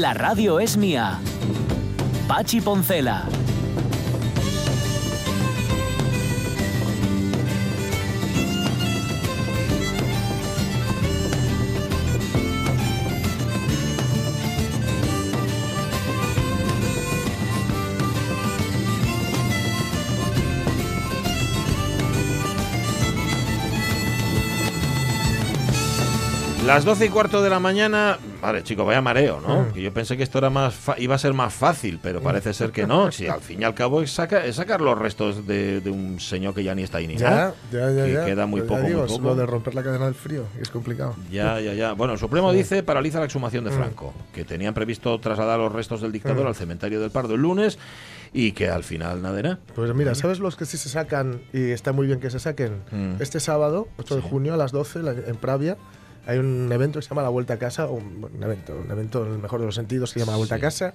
La radio es mía. Pachi Poncela. Las 12 y cuarto de la mañana. Vale, chico, vaya mareo, ¿no? Mm. Que yo pensé que esto era más fa- iba a ser más fácil, pero parece ser que no. Si al fin y al cabo es, saca- es sacar los restos de, de un señor que ya ni está ahí ni nada. Ya, ya, ya. que ya. queda muy poco, digo, muy poco. Lo de romper la cadena del frío, es complicado. Ya, ya, ya. Bueno, el Supremo Sí. dice paraliza la exhumación de Mm. Franco, que tenían previsto trasladar los restos del dictador Mm. al cementerio del Pardo el lunes y que al final nada era. Pues mira, ¿sabes los que sí se sacan y está muy bien que se saquen? Mm. Este sábado, 8 de junio, a las 12, la- en Pravia, hay un evento que se llama La Vuelta a Casa, un, un evento, un evento en el mejor de los sentidos que se llama La Vuelta Sí. a Casa,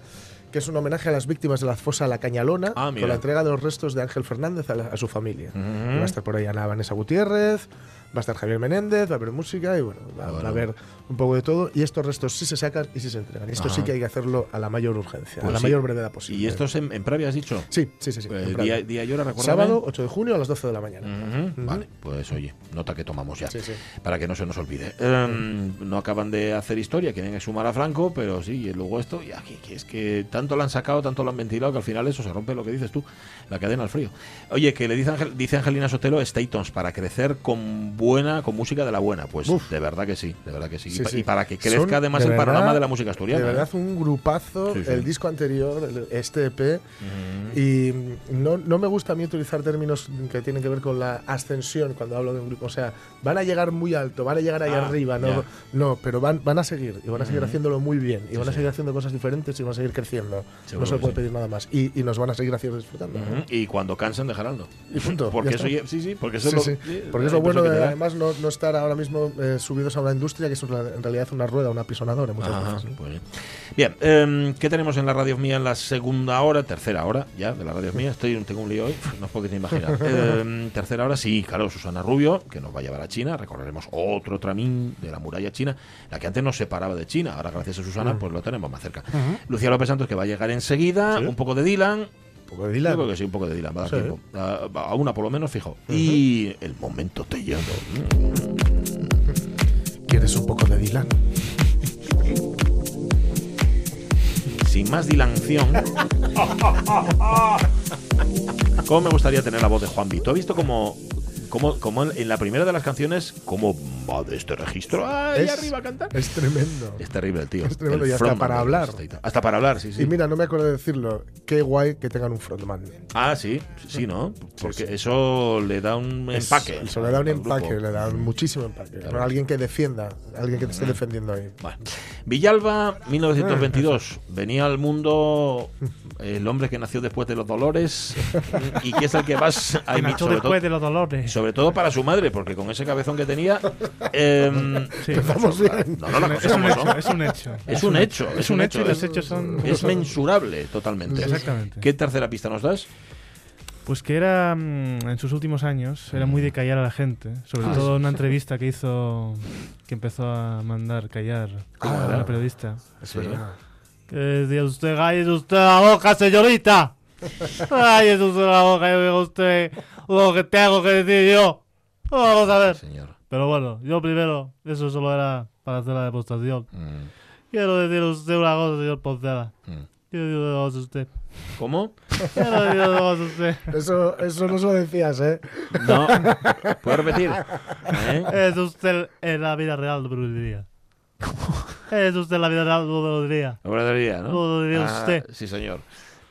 que es un homenaje a las víctimas de la fosa La Cañalona, Ah, con la entrega de los restos de Ángel Fernández a, la- a su familia. Y va a estar por ahí Ana Vanessa Gutiérrez, va a estar Javier Menéndez, va a haber música y bueno, va, va Bueno. a haber un poco de todo. Y estos restos sí se sacan y sí se entregan. Esto sí que hay que hacerlo a la mayor urgencia, Pues a la sí. mayor brevedad posible. ¿Y esto es en, en Pravia, has dicho? Sí, sí, sí. sí Eh, día, día y hora, recuérdame. Sábado, 8 de junio a las 12 de la mañana. Vale, pues oye, nota que tomamos ya. Sí, sí. Para que no se nos olvide. Em, no acaban de hacer historia, quieren exhumar a Franco, pero sí, y luego esto, y aquí que es que tanto lo han sacado, tanto lo han ventilado, que al final eso se rompe lo que dices tú, la cadena al frío. Oye, que le dice, Ángel- dice Angelina Sotelo, Statons, para crecer con buena, con música de la buena. Pues Uf. de verdad que sí, de verdad que sí. Sí, y, pa- sí. y para que crezca Son, además de el panorama de la música asturiana. De ¿eh? verdad, un grupazo. Sí. El disco anterior, el- este EP. Y no, no me gusta a mí utilizar términos que tienen que ver con la ascensión cuando hablo de un grupo. O sea, van a llegar muy alto, van a llegar ahí Ah, arriba. No, no pero van, van a seguir. Y van a seguir Ujú. haciéndolo muy bien. Y van a seguir haciendo cosas diferentes y van a seguir creciendo. Seguro no se puede pedir nada más. Y, y nos van a seguir haciendo disfrutando. Y cuando cansen, dejaránlo. Y punto, Porque eso, sí, sí, porque eso es lo, Porque es hay lo bueno cosas que de. Además no, no estar ahora mismo eh, subidos a una industria que es una- en realidad una rueda, una apisonadora muchas Ajá, veces. pues bien. Bien, em, ¿qué tenemos en la radio mía en la segunda hora, tercera hora ya de la radio mía? Estoy, tengo un lío hoy, no os podéis ni imaginar. Em, tercera hora, sí, claro, Susana Rubio, que nos va a llevar a China, recorreremos otro tramín de la muralla china, la que antes nos separaba de China, ahora gracias a Susana pues lo tenemos más cerca. Lucía López Santos que va a llegar enseguida, Sí. un poco de Dylan, poco de Dylan. yo creo que sí, un poco de Dylan, va a dar Sí. tiempo. A, a una por lo menos, fijo. Y el momento te lleno. ¿Quieres un poco de Dylan? sin más dilación. ¿Cómo me gustaría tener la voz de Juan Vito? ¿Has visto cómo, cómo, cómo en la primera de las canciones, cómo va de este registro ahí Es- arriba a cantar? Es tremendo. Es terrible el tío. es tremendo, El y hasta frontman para hablar. Hasta para hablar, sí, sí. Y mira, no me acuerdo de decirlo. Qué guay que tengan un frontman. Ah, sí, sí, ¿no? Porque sí. eso le da un Es- empaque. Eso le da un al grupo. empaque, le da un muchísimo empaque. Claro. Alguien que defienda, alguien que te esté defendiendo ahí. Bueno. Villalba, 1922. Venía al mundo el hombre que nació después de los dolores y que es el que vas a Que imitar. después de los dolores. Sobre todo para su madre, porque con ese cabezón que tenía. em, Sí. Empezamos bien. no, no, la Es un hecho, es un hecho. Es un hecho, Es un hecho y los hechos son. Es mensurable totalmente. Exactamente. ¿Qué tercera pista nos das? Pues que era, mm, en sus últimos años, era muy de callar a la gente. Sobre Ah, todo en una entrevista que hizo, que empezó a mandar callar Ah. a una periodista. Es Sí. verdad. Que decía usted, cállese usted la boca, señorita. Cállese usted la boca, yo digo usted lo que tengo que decir yo. Vamos a ver. Señor. Pero bueno, yo primero, eso solo era para hacer la demostración. Mm, Quiero decir a usted una cosa, señor Poncela. mm. Quiero decir una cosa a usted. ¿Cómo? Quiero decir una cosa a usted. Eso, eso no se lo decías, ¿eh? No. ¿Puedo repetir? ¿Eh? Es usted en la vida real, no me lo diría. Es usted en la vida real, no me lo diría. La verdad ¿no? No lo diría Ah, usted. Sí, señor.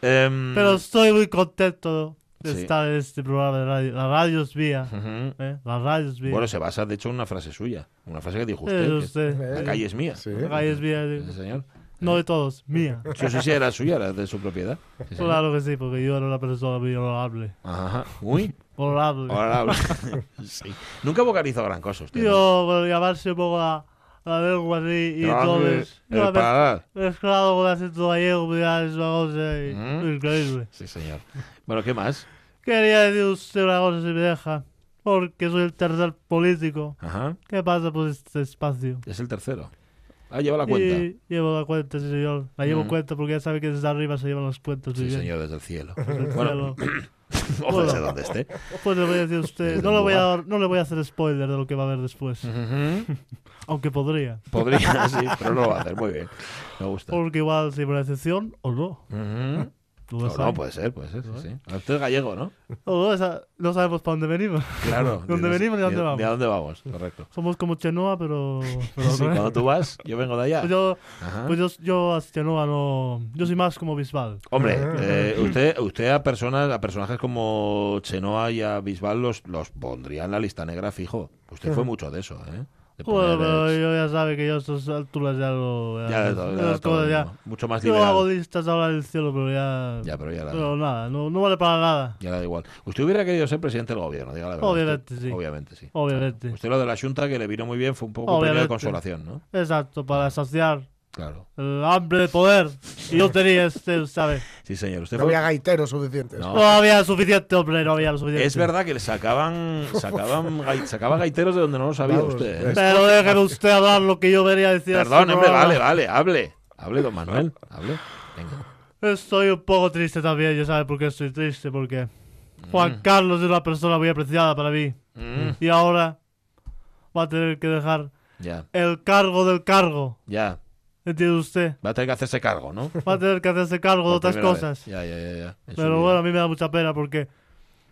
Em, Pero estoy muy contento de Sí. estar en este programa de radio. La radio es mía. Ujú. ¿eh? La radio es mía. Bueno, se basa de hecho en una frase suya. Una frase que dijo usted. Es que usted. La calle es mía. Sí. La calle es mía. Sí, señor. No de todos, mía. Sí, sí, sí, era suya, era de su propiedad. Sí, señor. Claro que sí, porque yo era una persona muy honorable. Ajá. Muy Honorable. honorable. sí. Nunca vocalizó gran cosa usted. ¿no? Yo, por llamarse un poco la, la lengua así y Grande, entonces. el me- paladar. mezclado con acento gallego, mira, es una cosa y- Mm. increíble. Sí, señor. Bueno, ¿qué más? Quería decir usted una cosa si me deja. Porque soy el tercer político. Ajá. ¿Qué pasa por este espacio? Es el tercero. Ah, lleva la cuenta. Y llevo la cuenta, sí, señor. La llevo Mm. cuenta porque ya sabe que desde arriba se llevan las cuentas. muy Sí, bien. señor, desde el cielo. Desde el Bueno, cielo. o desde donde esté. Pues le voy a decir a usted, no le, voy a, no le voy a hacer spoiler de lo que va a haber después. Ujú. Aunque podría. Podría, sí, pero no lo va a hacer. Muy bien. Me gusta. Porque igual si una excepción o no. No, lo No, puede ser, puede ser, sí, sí. Usted es gallego, ¿no? No, esa- no sabemos para dónde venimos. Claro. ¿Dónde venimos y dónde ni- vamos? Ni a dónde vamos, correcto. Somos como Chenoa, pero... pero Sí, no, cuando tú vas, yo vengo de allá. Pues yo, pues yo, yo a Chenoa no... Yo soy más como Bisbal. Hombre, eh, usted, usted a personas, a personajes como Chenoa y a Bisbal los, los pondría en la lista negra fijo. Usted fue mucho de eso, ¿eh? Bueno, pero yo ya sabe que yo a estas alturas ya lo... ya de todo, ya las todo, cosas ya-. Mucho más Yo liberal. hago listas ahora del cielo, pero ya... Ya, pero ya la, Pero nada, no, no vale para nada. ya la da igual. Usted hubiera querido ser presidente del gobierno, diga la verdad. Obviamente, Usted- sí. Obviamente, sí. Obviamente. Usted lo de la Junta que le vino muy bien fue un poco premio de consolación, ¿no? Exacto, para saciar Claro. el hambre de poder. Y yo tenía este, ¿sabes? Sí, señor. Usted No fue- había gaiteros suficientes. No. No había suficiente, hombre, no había lo suficiente. Es verdad que le sacaban, sacaban, sacaba gaiteros de donde no lo sabía Vamos, usted. ¿eh? Pero déjeme usted hablar lo que yo venía a decir. Perdón, hombre, vale, vale, hable. Hable, don Manuel, hable. Venga. Estoy un poco triste también, ya sabe por qué estoy triste, porque Mm. Juan Carlos es una persona muy apreciada para mí. Mm, Y ahora va a tener que dejar ya, el cargo del cargo. ya. ¿Entiende usted? Va a tener que hacerse cargo, ¿no? Va a tener que hacerse cargo de otras cosas. vez. Ya, ya, ya. Pero bueno, a mí me da mucha pena porque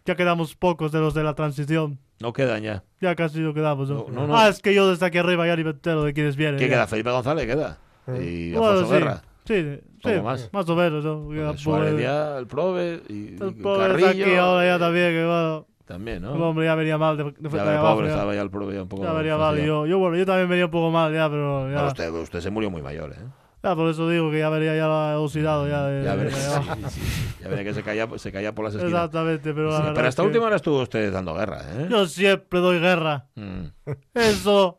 ya quedamos pocos de los de la transición. No quedan ya. Ya casi no quedamos, ¿no? No, no, no. Ah, es que yo desde aquí arriba ya ni me entero de quiénes vienen. ¿Qué ya. queda? Felipe González queda. Y Bueno, Alfonso sí. Guerra. Sí, sí, más. más. o menos, ¿no? Porque Suárez pues, ya, el Prove y, el y pobre está Carrillo. aquí ahora ya también, que bueno, También, el ¿no? hombre ya venía mal de, de Ya, abajo, pobre ya. estaba ya el Prove ya un poco. Ya venía mal. yo, yo, bueno, yo también venía un poco mal ya, pero ya, usted, usted se murió muy mayor, ¿eh? ya por eso digo que ya venía ya oxidado ya de, Ya de- de sí, sí, sí. Ya veré que se caía, se caía por las esquinas. Exactamente, pero, la pero hasta que última hora estuvo usted dando guerra, ¿eh? Yo siempre doy guerra. Mm, Eso,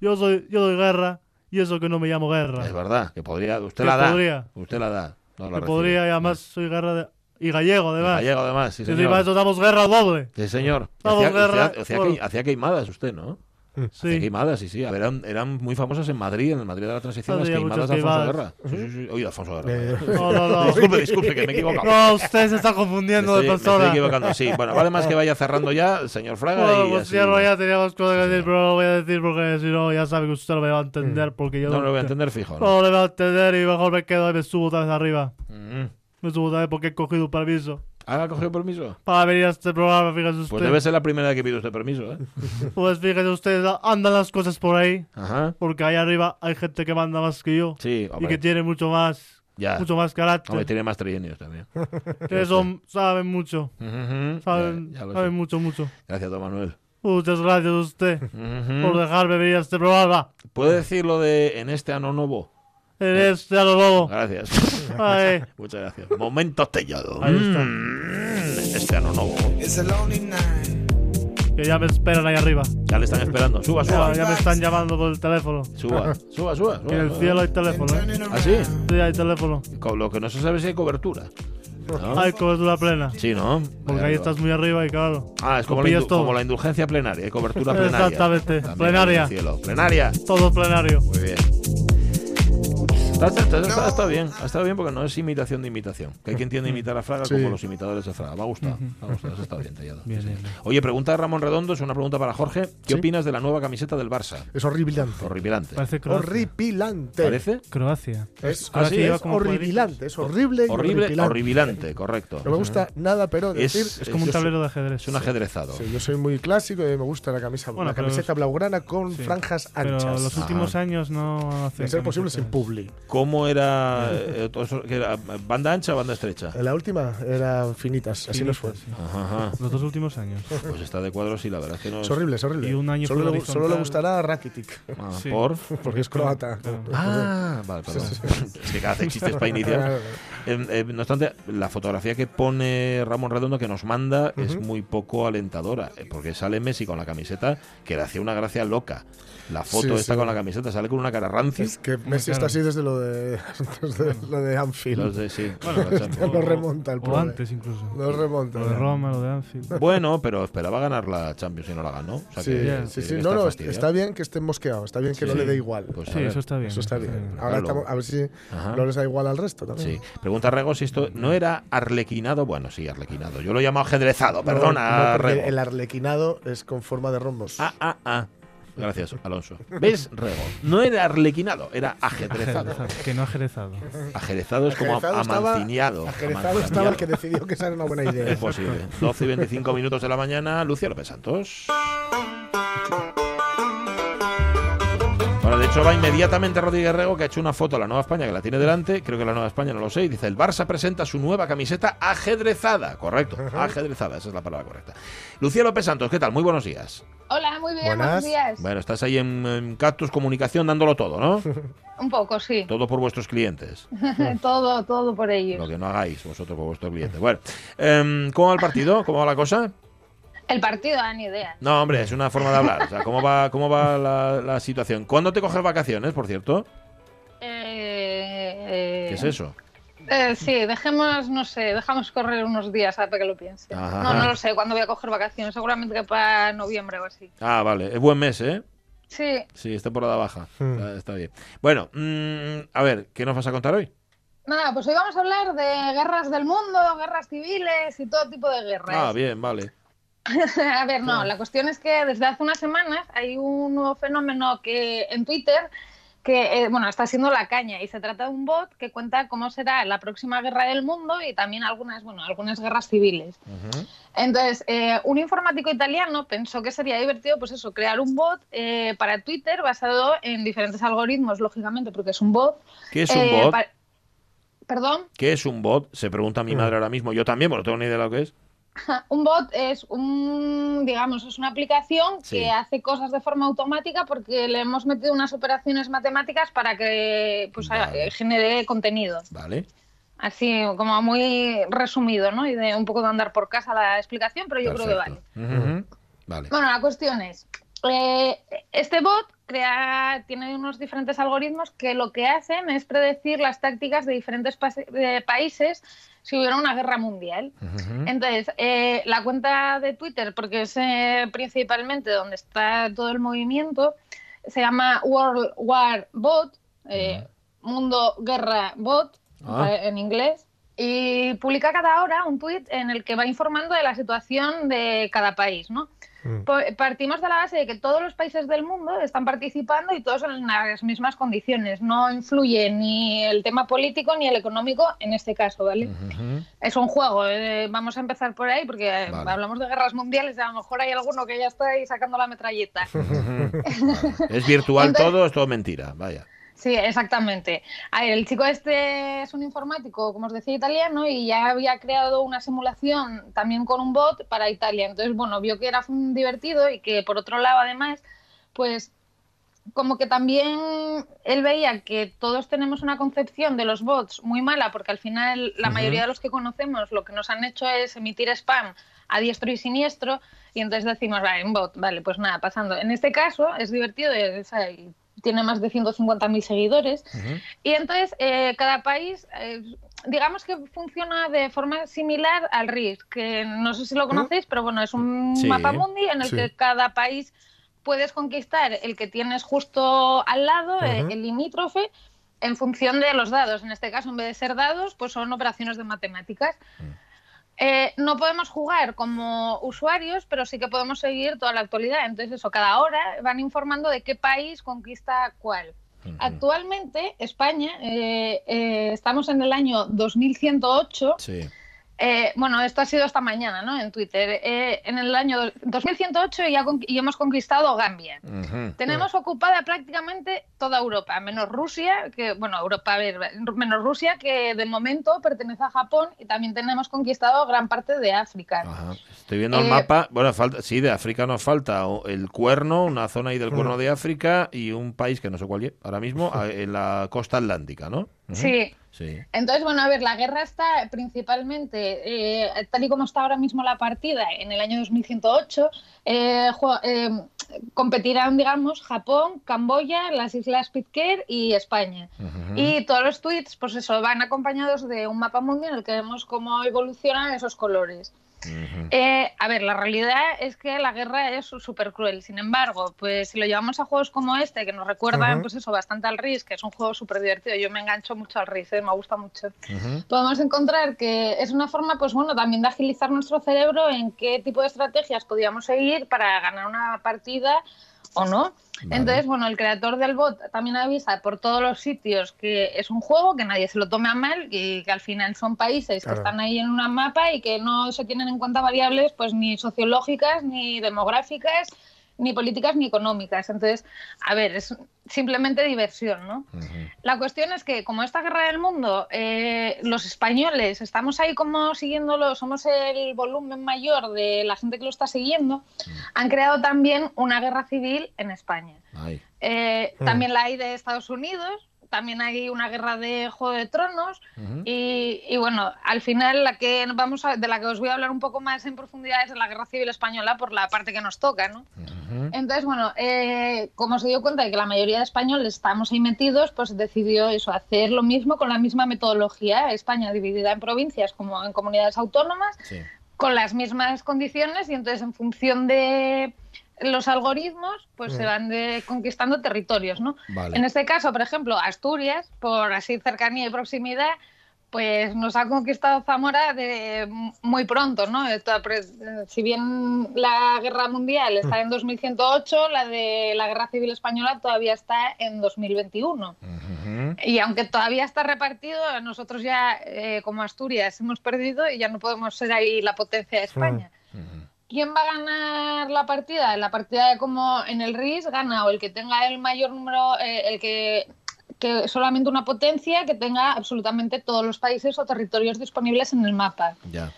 yo soy, yo doy guerra y eso que no me llamo guerra. es verdad, que podría. Usted Que la da. podría. Usted la da. No la que recibe. podría y además soy guerra de, y gallego además. Gallego, además, sí, Y señor. encima damos guerra doble. Sí, señor. Damos Hacía, guerra, hacía- hacía bueno. que- hacía queimadas usted, ¿no? Hacía Sí. queimadas, sí, sí. A ver, eran, eran muy famosas en Madrid, en el Madrid de la transición, las Hacía queimadas de Alfonso queimadas. Guerra. Sí, sí, sí. Oye, Alfonso Guerra. Eh, No, no, no. Disculpe, disculpe, que me he equivocado. No, usted se está confundiendo estoy, de me estoy persona. equivocando, sí. Bueno, vale más que vaya cerrando ya, señor Fraga. Bueno, y pues así- cierro ya, teníamos cosas que decir, pero no lo voy a decir porque si no, ya sabe que usted no me va a entender. Porque yo No lo voy a entender fijo, ¿no? No le va a entender y mejor me quedo y me subo otra vez arriba. Mm. Me subo otra vez porque he cogido permiso ¿Ha cogido permiso? para venir a este programa, fíjese usted. Pues debe ser la primera vez que pide usted permiso, ¿eh? Pues fíjese usted, andan las cosas por ahí. Ajá. Porque ahí arriba hay gente que manda más que yo. Sí, y que hombre. tiene mucho más, Ya. mucho más Hombre, carácter. tiene más trillenios también. Que son, saben mucho. Ujú. Saben, Ya- ya lo saben mucho, mucho. Gracias, don Manuel. Muchas gracias a usted por dejarme venir a este programa. ¿Puede decir lo de en este ano novo? En este a lo lobo. Gracias. Ay, Muchas gracias. Momento tellado. Ahí está. Mm, este ano novo. It's a lonely night. que ya me esperan ahí arriba. Ya le están esperando. Suba, Ya, suba. ya me están llamando por el teléfono. Suba, suba, suba. Que en el suba. cielo hay teléfono, ¿eh? ¿Ah, sí? hay teléfono. Con Lo que no se sabe es si hay cobertura. ¿No? Hay cobertura plena. Sí, ¿no? Porque ahí estás muy arriba y claro. Ah, es como la, todo. como la indulgencia plenaria, hay cobertura plenaria. Exactamente, También plenaria. en el cielo. Plenaria. Todo plenario. Muy bien. Está, está- está- está- está bien, ha estado bien porque no es imitación de imitación. Que hay quien tiende a imitar a Fraga Sí. como los imitadores de Fraga. Me ha gustado, me ha gustado, eso está bien tallado. Bien, Sí, bien, bien. Oye, pregunta de Ramón Redondo, es una pregunta para Jorge. ¿Qué Sí. opinas de la nueva camiseta del Barça? Es horripilante. Horripilante. Parece Croacia. Horripilante. ¿Parece? Croacia. Es, Ah, sí, es es como horripilante. Es horrible y Horrible, horripilante. horribilante, correcto. No me gusta nada, pero Es- decir. Es como un tablero de ajedrez. Es un ajedrezado. Sí, yo soy muy clásico y me gusta la camisa, Bueno, la pero camiseta blaugrana con franjas Pero anchas. los últimos años no hacen. ser posible sin publi. ¿Cómo era, eh, era? ¿Banda ancha o banda estrecha? En la última eran finitas, así nos fue. Ajá, ajá. Los dos últimos años. Pues está de cuadros y la verdad es que no. Es horrible, es horrible. Y un año solo, le, solo le horizontal. gustará a Rakitic, Ah, Sí. ¿Por? porque es croata. Claro. Ah, vale, perdón. Es que cada hace chistes para iniciar. Eh, eh, no obstante, la fotografía que pone Ramón Redondo que nos manda es muy poco alentadora, eh, porque sale Messi con la camiseta que le hacía una gracia loca. La foto Sí, esta sí. con la camiseta sale con una cara rancia. Es que Messi está así desde lo de, desde lo de Anfield. Los de- sí, Bueno. Lo remonta el O pobre. antes incluso. Lo remonta. Lo de Roma, lo de Anfield. Bueno, pero esperaba ganar la Champions y no la ganó. O sea Sí, que- sí, sí. No, no, fastidiado. está bien que esté mosqueado, está bien que Sí. no le dé igual. Pues Sí, ver. eso está bien. Eso está bien. Ahora Claro. estamos, a ver si Ajá. no les da igual al resto también. Sí. Pregunta Rego si esto no era arlequinado. Bueno, sí, arlequinado. Yo lo llamo ajedrezado, perdona, no, porque Rego. el arlequinado es con forma de rombos. Ah, ah, ah. Gracias, Alonso. ¿Ves, Rego? No era arlequinado, era ajedrezado. Que no ajerezado. Ajerezado es como amanciniado. Ajerezado estaba el que decidió que esa era una buena idea. Es posible. 12 y 25 minutos de la mañana, Lucia López Santos. Bueno, de hecho va inmediatamente Rodríguez Rego, que ha hecho una foto a la Nueva España, que la tiene delante, creo que la Nueva España no lo sé, y dice, el Barça presenta su nueva camiseta ajedrezada. Correcto, ajedrezada, esa es la palabra correcta. Lucía López Santos, ¿qué tal? Muy buenos días. Hola, muy bien, Buenas. buenos días. Bueno, estás ahí en, en Cactus Comunicación dándolo todo, ¿no? Un poco, sí. Todo por vuestros clientes. todo, todo por ellos. Lo que no hagáis vosotros por vuestros clientes. Bueno, em, ¿cómo va el partido? ¿Cómo va la cosa? El partido, dan idea. No, hombre, es una forma de hablar. O sea, ¿cómo va, cómo va la, la situación? ¿Cuándo te coges vacaciones, por cierto? Eh, ¿Qué es eso? eh, sí, dejemos, no sé, dejamos correr unos días a para que lo piense. Ajá. No, no lo sé, cuándo voy a coger vacaciones. Seguramente que para noviembre o así. Ah, vale. Es buen mes, ¿eh? Sí, Sí, es temporada baja. Hmm. Está, está bien. Bueno, mm, a ver, ¿qué nos vas a contar hoy? nada, pues hoy vamos a hablar de guerras del mundo, guerras civiles y todo tipo de guerras. Ah, bien, vale. A ver, no, la cuestión es que desde hace unas semanas hay un nuevo fenómeno que en Twitter que eh, bueno, está siendo la caña y se trata de un bot que cuenta cómo será la próxima guerra del mundo y también algunas, bueno, algunas guerras civiles. Entonces, eh, un informático italiano pensó que sería divertido, pues eso, crear un bot eh, para Twitter basado en diferentes algoritmos, lógicamente, porque es un bot. ¿Qué es un Eh, bot? Perdón. ¿Qué es un bot? Se pregunta mi madre ahora mismo. Yo también, porque no tengo ni idea de lo que es. Un bot es un, digamos, es una aplicación Sí. que hace cosas de forma automática porque le hemos metido unas operaciones matemáticas para que pues, Vale. eh, genere contenido. Vale. Así como muy resumido, ¿no? Y de un poco de andar por casa la explicación, pero yo creo que vale. Vale. Bueno, la cuestión es, eh, este bot crea, tiene unos diferentes algoritmos que lo que hacen es predecir las tácticas de diferentes de países si hubiera una guerra mundial. Entonces, eh, la cuenta de Twitter, porque es eh, principalmente donde está todo el movimiento, se llama World War Bot, eh, Mundo Guerra Bot, Ah. eh, en inglés, y publica cada hora un tweet en el que va informando de la situación de cada país, ¿no? Mm. Partimos de la base de que todos los países del mundo están participando y todos en las mismas condiciones. No influye ni el tema político ni el económico en este caso, ¿vale? Es un juego, eh, vamos a empezar por ahí porque eh, Vale. hablamos de guerras mundiales y a lo mejor hay alguno que ya está ahí sacando la metralleta. Vale. Es virtual Entonces- todo, es todo mentira. Vaya. Sí, exactamente. A ver, el chico este es un informático, como os decía, italiano y ya había creado una simulación también con un bot para Italia. Entonces, bueno, vio que era divertido y que por otro lado, además, pues como que también él veía que todos tenemos una concepción de los bots muy mala, porque al final la mayoría de los que conocemos lo que nos han hecho es emitir spam a diestro y siniestro, y entonces decimos, vale, un bot, vale, pues nada, pasando. En este caso es divertido, eh, o sea, y tiene más de 150.000 seguidores, y entonces eh, cada país, eh, digamos que funciona de forma similar al RIS, que no sé si lo conocéis, pero bueno, es un Sí, mapa mundi en el sí. que cada país puedes conquistar el que tienes justo al lado, eh, el limítrofe, en función de los dados. En este caso, en vez de ser dados, pues son operaciones de matemáticas. Eh, no podemos jugar como usuarios, pero sí que podemos seguir toda la actualidad. Entonces, eso, cada hora van informando de qué país conquista cuál. Actualmente, España, eh, eh, estamos en el año 2108 Sí. Eh, bueno, esto ha sido esta mañana, ¿no? En Twitter. Eh, en el año 2108 ya con- y hemos conquistado Gambia. Tenemos ocupada prácticamente toda Europa, menos Rusia, que, bueno, Europa, a ver, menos Rusia, que de momento pertenece a Japón, y también tenemos conquistado gran parte de África. Ajá. Estoy viendo el Eh, mapa. Bueno, falta, sí, de África nos falta o- el cuerno, una zona ahí del cuerno de África y un país que no sé cuál es ahora mismo, en la costa atlántica, ¿no? Sí. Sí. Entonces, bueno, a ver, la guerra está principalmente, eh, tal y como está ahora mismo la partida, en el año 2108, eh, eh, competirán, digamos, Japón, Camboya, las Islas Pitcairn y España. Y todos los tweets, pues eso, van acompañados de un mapa mundial en el que vemos cómo evolucionan esos colores. Eh, a ver, la realidad es que la guerra es súper cruel. Sin embargo, pues si lo llevamos a juegos como este, que nos recuerdan, pues eso, bastante al RIS, que es un juego súper divertido. Yo me engancho mucho al RIS, eh, me gusta mucho. Podemos encontrar que es una forma, pues bueno, también de agilizar nuestro cerebro en qué tipo de estrategias podíamos seguir para ganar una partida o no. Entonces, bueno, el creador del bot también avisa por todos los sitios que es un juego, que nadie se lo tome a mal y que al final son países Claro. que están ahí en un mapa y que no se tienen en cuenta variables pues ni sociológicas, ni demográficas, ni políticas, ni económicas. Entonces, a ver, es simplemente diversión, ¿no? La cuestión es que, como esta guerra del mundo, eh, los españoles estamos ahí como siguiéndolo, somos el volumen mayor de la gente que lo está siguiendo, han creado también una guerra civil en España. Eh, Mm. También la hay de Estados Unidos, también hay una guerra de Juego de Tronos y, y, bueno, al final la que vamos a, de la que os voy a hablar un poco más en profundidad es de la guerra civil española por la parte que nos toca, ¿no? Entonces, bueno, eh, como se dio cuenta de que la mayoría de españoles estamos ahí metidos, pues decidió eso, hacer lo mismo con la misma metodología. España dividida en provincias como en comunidades autónomas, Sí. con las mismas condiciones y entonces en función de los algoritmos, pues se van de- conquistando territorios, ¿no? Vale. En este caso, por ejemplo, Asturias, por así cercanía y proximidad, pues nos ha conquistado Zamora de muy pronto, ¿no? Pre- Si bien la guerra mundial está en 2108, la de la guerra civil española todavía está en 2021. Ujú. Y aunque todavía está repartido, nosotros ya, eh, como Asturias, hemos perdido y ya no podemos ser ahí la potencia de España. ¿Quién va a ganar la partida? La partida de como en el RIS gana o el que tenga el mayor número, eh, el que, que solamente una potencia que tenga absolutamente todos los países o territorios disponibles en el mapa. Ya.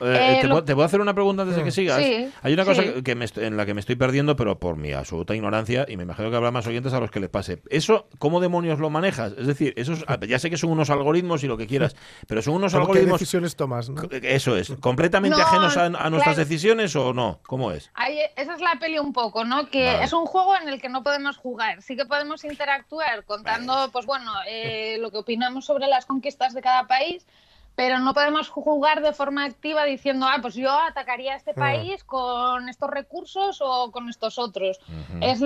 Eh, Eh, ¿te, lo- puedo, te puedo hacer una pregunta antes de que sigas? Sí, Hay una cosa sí. que- me en la que me estoy perdiendo, pero por mi absoluta ignorancia, y me imagino que habrá más oyentes a los que les pase. ¿Eso cómo demonios lo manejas? Es decir, esos, ya sé que son unos algoritmos y lo que quieras, pero son unos ¿Cómo ¿Qué algoritmos... decisiones tomas? no? Eso es, ¿completamente No, ajenos a, a nuestras claro. decisiones o no? ¿Cómo es? Ahí, esa es la peli un poco, ¿no? Que Vale. es un juego en el que no podemos jugar. Sí que podemos interactuar contando, pues bueno, eh, lo que opinamos sobre las conquistas de cada país, pero no podemos jugar de forma activa diciendo, ah, pues yo atacaría a este país con estos recursos o con estos otros. es,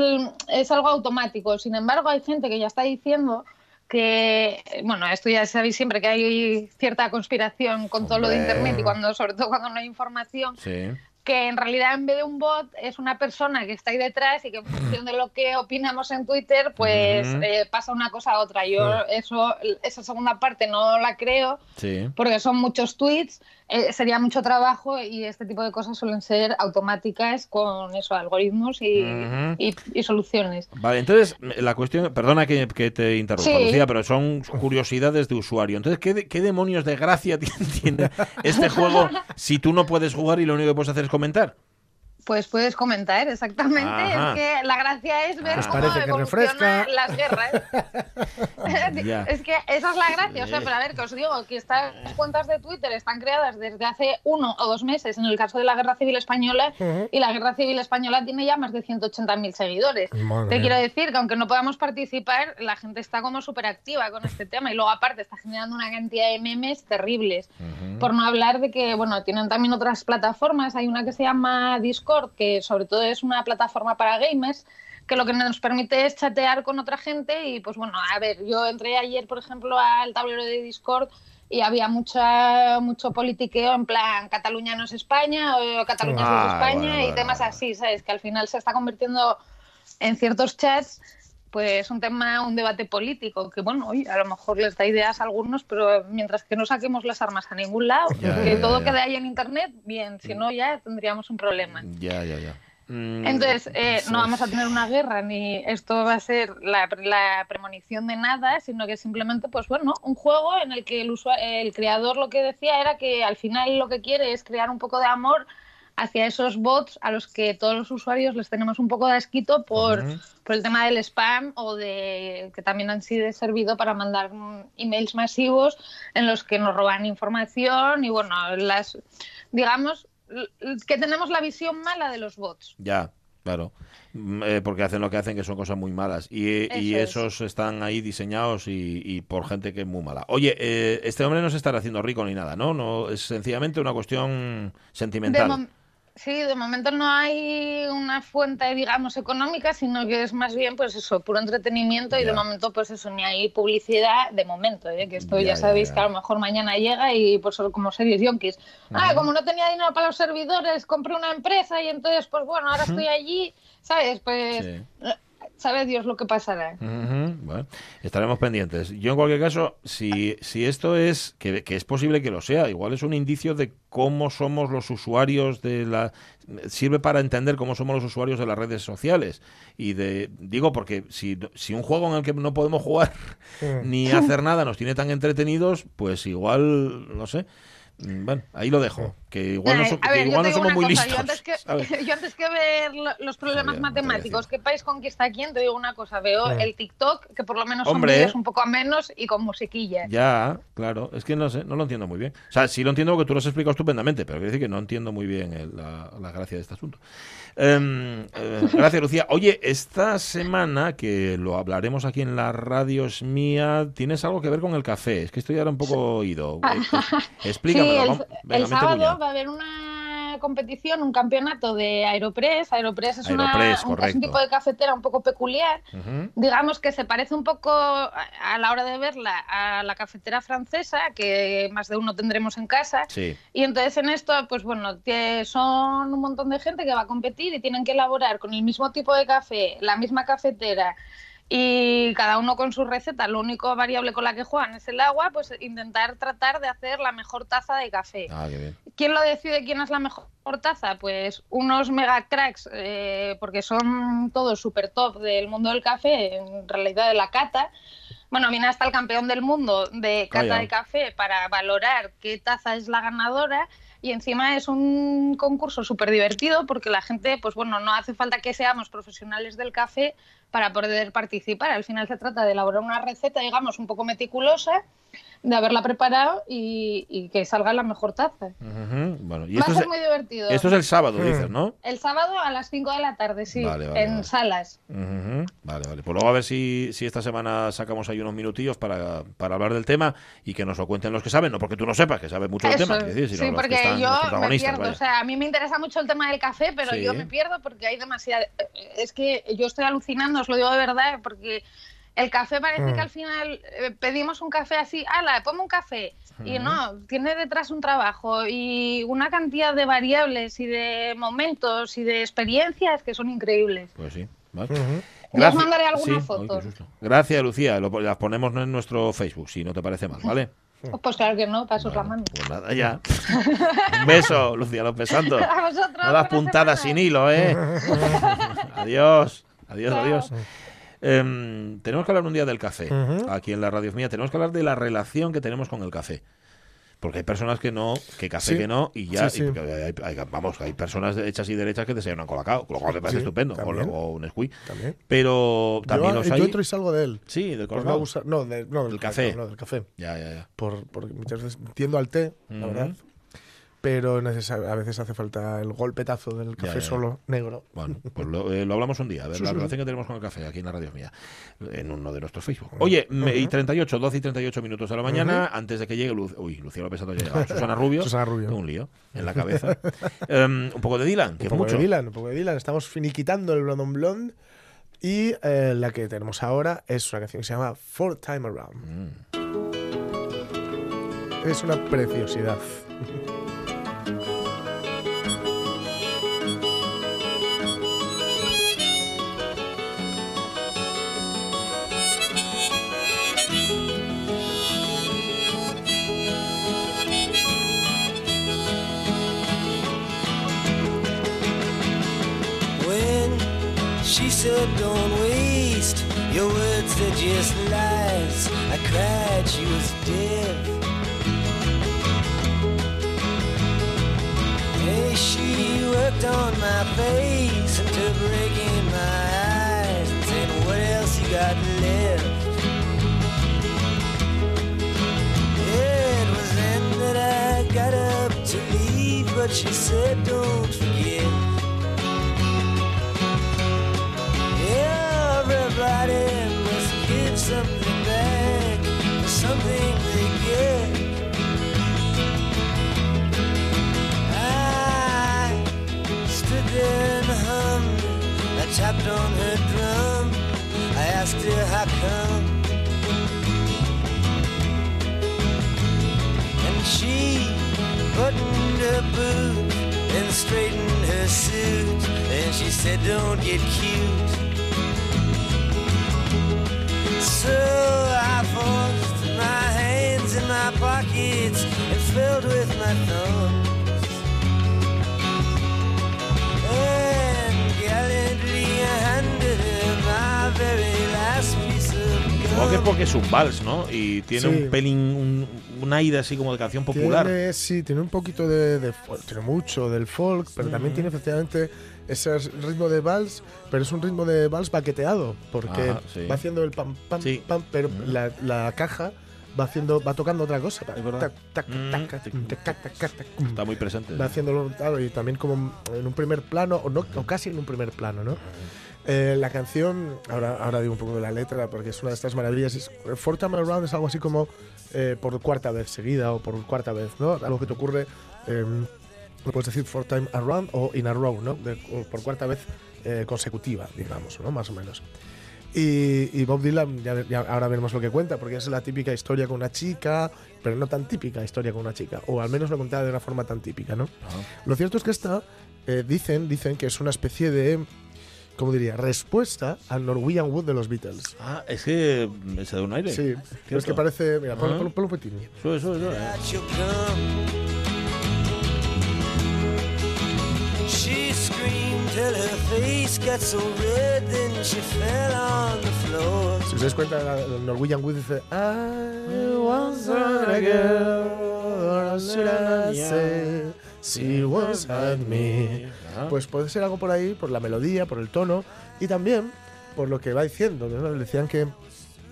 es algo automático. Sin embargo, hay gente que ya está diciendo que, bueno, esto ya sabéis siempre que hay cierta conspiración con todo lo de. Internet y cuando, sobre todo cuando no hay información Sí. Que en realidad en vez de un bot es una persona que está ahí detrás y que en función de lo que opinamos en Twitter, pues eh, pasa una cosa a otra. Yo eso, esa segunda parte no la creo Sí. porque son muchos tweets, eh, sería mucho trabajo y este tipo de cosas suelen ser automáticas con eso, algoritmos y, Ujú. y- y soluciones. Vale, entonces, la cuestión, perdona que, que te interrumpa, Sí. Lucía, pero son curiosidades de usuario. Entonces, ¿qué, qué demonios de gracia tiene este juego si tú no puedes jugar y lo único que puedes hacer es comentar? Pues puedes comentar, exactamente. Ajá. es que la gracia es ver Pues cómo parece que evolucionan las guerras. Es que esa es la gracia. O sea, pero a ver, que os digo que estas cuentas de Twitter están creadas desde hace uno o dos meses en el caso de la Guerra Civil Española y la Guerra Civil Española tiene ya más de 180.000 seguidores. Madre Te quiero decir que aunque no podamos participar, la gente está como súper activa con este tema y luego aparte está generando una cantidad de memes terribles. Por no hablar de que, bueno, tienen también otras plataformas. Hay una que se llama Discord, que sobre todo es una plataforma para gamers, que lo que nos permite es chatear con otra gente y, pues bueno, a ver, yo entré ayer, por ejemplo, al tablero de Discord y había mucha mucho politiqueo en plan Cataluña no es España o Cataluña Ah, es España bueno, y bueno, temas bueno. así, ¿sabes? Que al final se está convirtiendo en ciertos chats pues un tema, un debate político, que bueno, oye, a lo mejor les da ideas a algunos, pero mientras que no saquemos las armas a ningún lado, Ya, que ya, todo ya. quede ahí en internet, bien, si no ya tendríamos un problema. Ya, ya, ya. Mm, Entonces, eh, no vamos a tener una guerra, ni esto va a ser la, la premonición de nada, sino que simplemente, pues bueno, un juego en el que el, el creador lo que decía era que al final lo que quiere es crear un poco de amor hacia esos bots a los que todos los usuarios les tenemos un poco de asquito por, por el tema del spam o de que también han sido servido para mandar emails masivos en los que nos roban información y bueno, las digamos que tenemos la visión mala de los bots. Ya, claro. Mm, eh, porque hacen lo que hacen, que son cosas muy malas. Y, y Eso es. esos están ahí diseñados y, y por gente que es muy mala. Oye, eh, este hombre no se estará haciendo rico ni nada, ¿no? no Es sencillamente una cuestión sentimental. Sí, de momento no hay una fuente, digamos, económica, sino que es más bien, pues eso, puro entretenimiento y de momento, pues eso, ni hay publicidad de momento, ¿eh? que esto Ya, sabéis ya. que a lo mejor mañana llega y pues solo como series yonkis. Ah, como no tenía dinero para los servidores, compré una empresa y entonces, pues bueno, ahora estoy allí, ¿sabes? Pues Sí. Sabe Dios lo que pasará. Bueno, estaremos pendientes. Yo en cualquier caso, si, si esto es, que, que es posible que lo sea, igual es un indicio de cómo somos los usuarios de la... Sirve para entender cómo somos los usuarios de las redes sociales. Y de digo, porque si, si un juego en el que no podemos jugar ni hacer nada nos tiene tan entretenidos, pues igual, no sé. Mm, Bueno, ahí lo dejo. Que igual no, a ver, igual no somos muy cosa, listos. Yo antes, que, ¿sabes? yo antes que ver lo- los problemas a matemáticos, qué país conquista quién, te digo una cosa. Veo el TikTok, que por lo menos Hombre. son vídeos un poco a menos y con musiquilla. Ya, claro, es que no sé, no lo entiendo muy bien. O sea, sí lo entiendo porque tú lo has explicado estupendamente, pero quiero decir que no entiendo muy bien el- la, la gracia de este asunto. Em, eh, gracias, Lucía. Oye, esta semana, que lo hablaremos aquí en la radio es mía, tienes algo que ver con el café. Es que estoy ahora un poco oído. Eh, Explícamelo. sí, el. Venga, el sábado. Va a haber una competición, un campeonato de Aeropress. Aeropress es, una- un, es correcto. un tipo de cafetera un poco peculiar. Digamos que se parece un poco a a la hora de verla a la cafetera francesa, que más de uno tendremos en casa. Sí. Y entonces en esto, pues bueno, que son un montón de gente que va a competir y tienen que elaborar con el mismo tipo de café, la misma cafetera y cada uno con su receta. Lo único variable con la que juegan es el agua, pues intentar tratar de hacer la mejor taza de café. Ah, qué bien. ¿Quién lo decide quién es la mejor taza? Pues unos mega cracks, eh, porque son todos súper top del mundo del café, en realidad de la cata. Bueno, viene hasta el campeón del mundo de cata Vaya. de café para valorar qué taza es la ganadora. Y encima es un concurso súper divertido porque la gente, pues bueno, no hace falta que seamos profesionales del café para poder participar. Al final se trata de elaborar una receta, digamos, un poco meticulosa, de haberla preparado y, y que salga la mejor taza. Bueno, y Va esto a es, ser muy divertido. esto es el sábado, Hmm. dices, ¿no? El sábado a las 5 de la tarde, sí, Vale, vale, en vale. salas. Vale, vale. Pues luego a ver si, si esta semana sacamos ahí unos minutillos para, para hablar del tema y que nos lo cuenten los que saben, no porque tú no sepas, que sabes mucho del tema, decir, sino sí, los que porque están, los yo me pierdo. vaya. O sea, a mí me interesa mucho el tema del café, pero Sí. yo me pierdo porque hay demasiada. Es que yo estoy alucinando, os lo digo de verdad, porque el café parece Mm. que al final eh, pedimos un café así, ala, ponme un café. Y no, tiene detrás un trabajo y una cantidad de variables y de momentos y de experiencias que son increíbles. Pues sí. vale. Ya os mandaré alguna Sí, foto. ay, qué susto. Gracias, Lucía. Lo- las ponemos en nuestro Facebook, si no te parece mal, ¿vale? Pues claro que no, pasos la Bueno, mano. pues nada, ya. Un beso, Lucía López Santos. A vosotros, No buena puntadas sin hilo, ¿eh? adiós. Adiós, Chao. adiós. Em, tenemos que hablar un día del café. Ujú. Aquí en la radio mía tenemos que hablar de la relación que tenemos con el café. Porque hay personas que no, que café Sí. que no, y ya, Sí, sí. y hay- hay- vamos, hay personas hechas y derechas que desayunan colacao, lo cual me parece estupendo, o, o un squee. También. Pero también yo, los yo hay. entro y salgo de él. Sí, del no colacao. abusar- no, de- no, del Del café. colacao, No, del café. Ya, ya, ya. Por, porque muchas veces tiendo al té, la Ujú. verdad. Pero a veces hace falta el golpetazo del café ya, ya. solo negro. Bueno, pues lo, eh, lo hablamos un día, a ver Sí, la sí, relación que tenemos con el café aquí en la radio mía, en uno de nuestros Facebook. Oye, me- y 38, 12 y 38 minutos de la mañana, antes de que llegue Lu- uy, Lucía López Santos llegado. Susana Rubio, Susana Rubio. tengo un lío en la cabeza. Em, un poco de Dylan, que un poco mucho. de Dylan, un poco de Dylan. Estamos finiquitando el Blonde on Blonde. Y eh, la que tenemos ahora es una canción que se llama Four Time Around. Mm. Es una preciosidad. Said, Don't waste your words, they're just lies. I cried, she was dead. Hey, she worked on my face until breaking my eyes and saying, What else you got left? It was then that I got up to leave, but she said, Don't forget. Must give something back for something they get. I stood there and hummed. I tapped on her drum. I asked her how come. And she buttoned her boot and straightened her suit. And she said, Don't get cute. So I forced my hands in my pockets and filled with my thumbs. And gallantly handed her my very last piece of Supongo que es porque es un vals, ¿no? Y tiene Sí. un pelín, un, un aire así como de canción popular. Tiene, sí, tiene un poquito de, de folk, tiene mucho del folk, pero también tiene efectivamente ese ritmo de vals, pero es un ritmo de vals baqueteado, porque Ajá, sí. va haciendo el pam, pam, Sí. pam, pero Mm. la, la caja va haciendo, va tocando otra cosa. Está muy presente. va haciéndolo claro, y también como en un primer plano o no o casi en un primer plano no Eh, la canción ahora ahora digo un poco de la letra porque es una de estas maravillas es, Four Time Around es algo así como eh, por cuarta vez seguida o por cuarta vez no algo que te ocurre eh, puedes decir four time around o in a row no De- por cuarta vez eh, consecutiva digamos no más o menos y, y Bob Dylan, ya, ya ahora veremos lo que cuenta, porque es la típica historia con una chica, pero no tan típica historia con una chica, o al menos lo contaba de una forma tan típica, ¿no? Lo cierto es que esta, eh, dicen, dicen que es una especie de, ¿cómo diría?, respuesta al Norwegian Wood de los Beatles. Ah, es que mm, se da un aire. Sí, pero es que parece, mira, ponlo, ponlo, ponlo un pequeño. Eso, eso, eso. Face got so red, then she fell on the floor. Si os dais cuenta, la- el Norwegian Wood dice I had a girl, or should I say, she once had me. Ah. Pues puede ser algo por ahí, por la melodía, por el tono y también por lo que va diciendo. ¿no? Decían que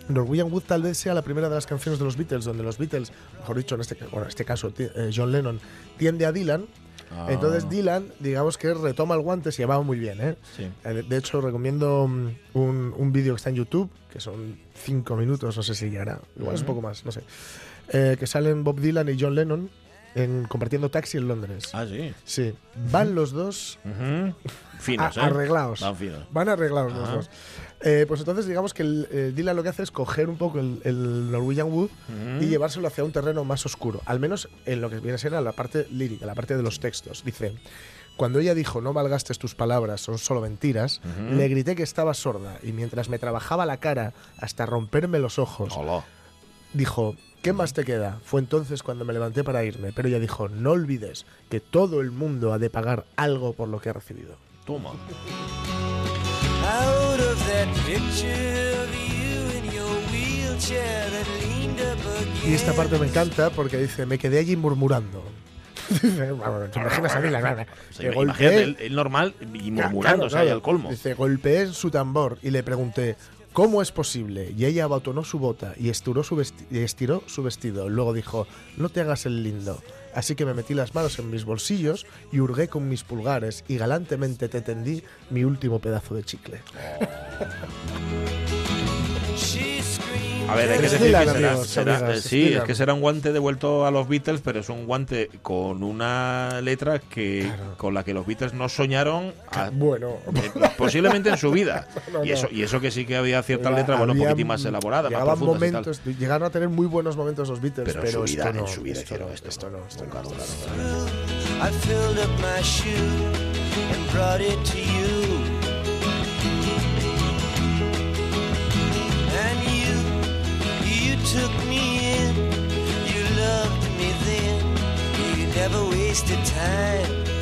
Norwegian Wood tal vez sea la primera de las canciones de los Beatles donde los Beatles, mejor dicho, en este, bueno, en este caso eh, John Lennon, tiende a Dylan. Ah. Entonces Dylan, digamos que retoma el guante, se llevaba muy bien. ¿eh? Sí. Eh, De hecho, recomiendo mm, un, un vídeo que está en YouTube, que son cinco minutos, no sé si llegará, igual es un poco más, no sé. Eh, que salen Bob Dylan y John Lennon en, compartiendo taxi en Londres. Ah, sí. Sí, van los dos Ujú. Finos, a- ¿eh? arreglados. Van finos. Van arreglados los dos. Eh, pues entonces digamos que el, eh, Dylan lo que hace es coger un poco el, el Norwegian Wood y llevárselo hacia un terreno más oscuro, al menos en lo que viene a ser la parte lírica, la parte de los textos. Dice, cuando ella dijo no malgastes tus palabras, son solo mentiras, le grité que estaba sorda y mientras me trabajaba la cara hasta romperme los ojos, Hola. dijo, ¿qué más te queda? Fue entonces cuando me levanté para irme, pero ella dijo, no olvides que todo el mundo ha de pagar algo por lo que ha recibido. Toma. Out of that picture of you in your wheelchair that leaned up Y esta parte me encanta porque dice, me quedé allí murmurando. ¿Te imaginas a mí la gana? O sea, golpeé- el, el normal y Claro, murmurando, o sea, claro. al colmo. Dice, golpeé en su tambor y le pregunté, ¿cómo es posible? Y ella abotonó su bota y estiró su, vesti- y estiró su vestido. Luego dijo, no te hagas el lindo. Así que me metí las manos en mis bolsillos y hurgué con mis pulgares y galantemente te tendí mi último pedazo de chicle. A ver, hay que decir que será, será- eh, sí, es que será un guante devuelto a los Beatles, pero es un guante con una letra que Claro. con la que los Beatles no soñaron a- Bueno, eh, posiblemente en su vida. No, y no. eso y eso que sí que había ciertas letras, bueno, un poquitín más elaboradas, más profundas y tal. momentos, llegaron a tener muy buenos momentos los Beatles, Pero pero, en su vida- esto no, en su vida esto esto. esto no, esto no. Took me in. You loved me then. You never wasted time.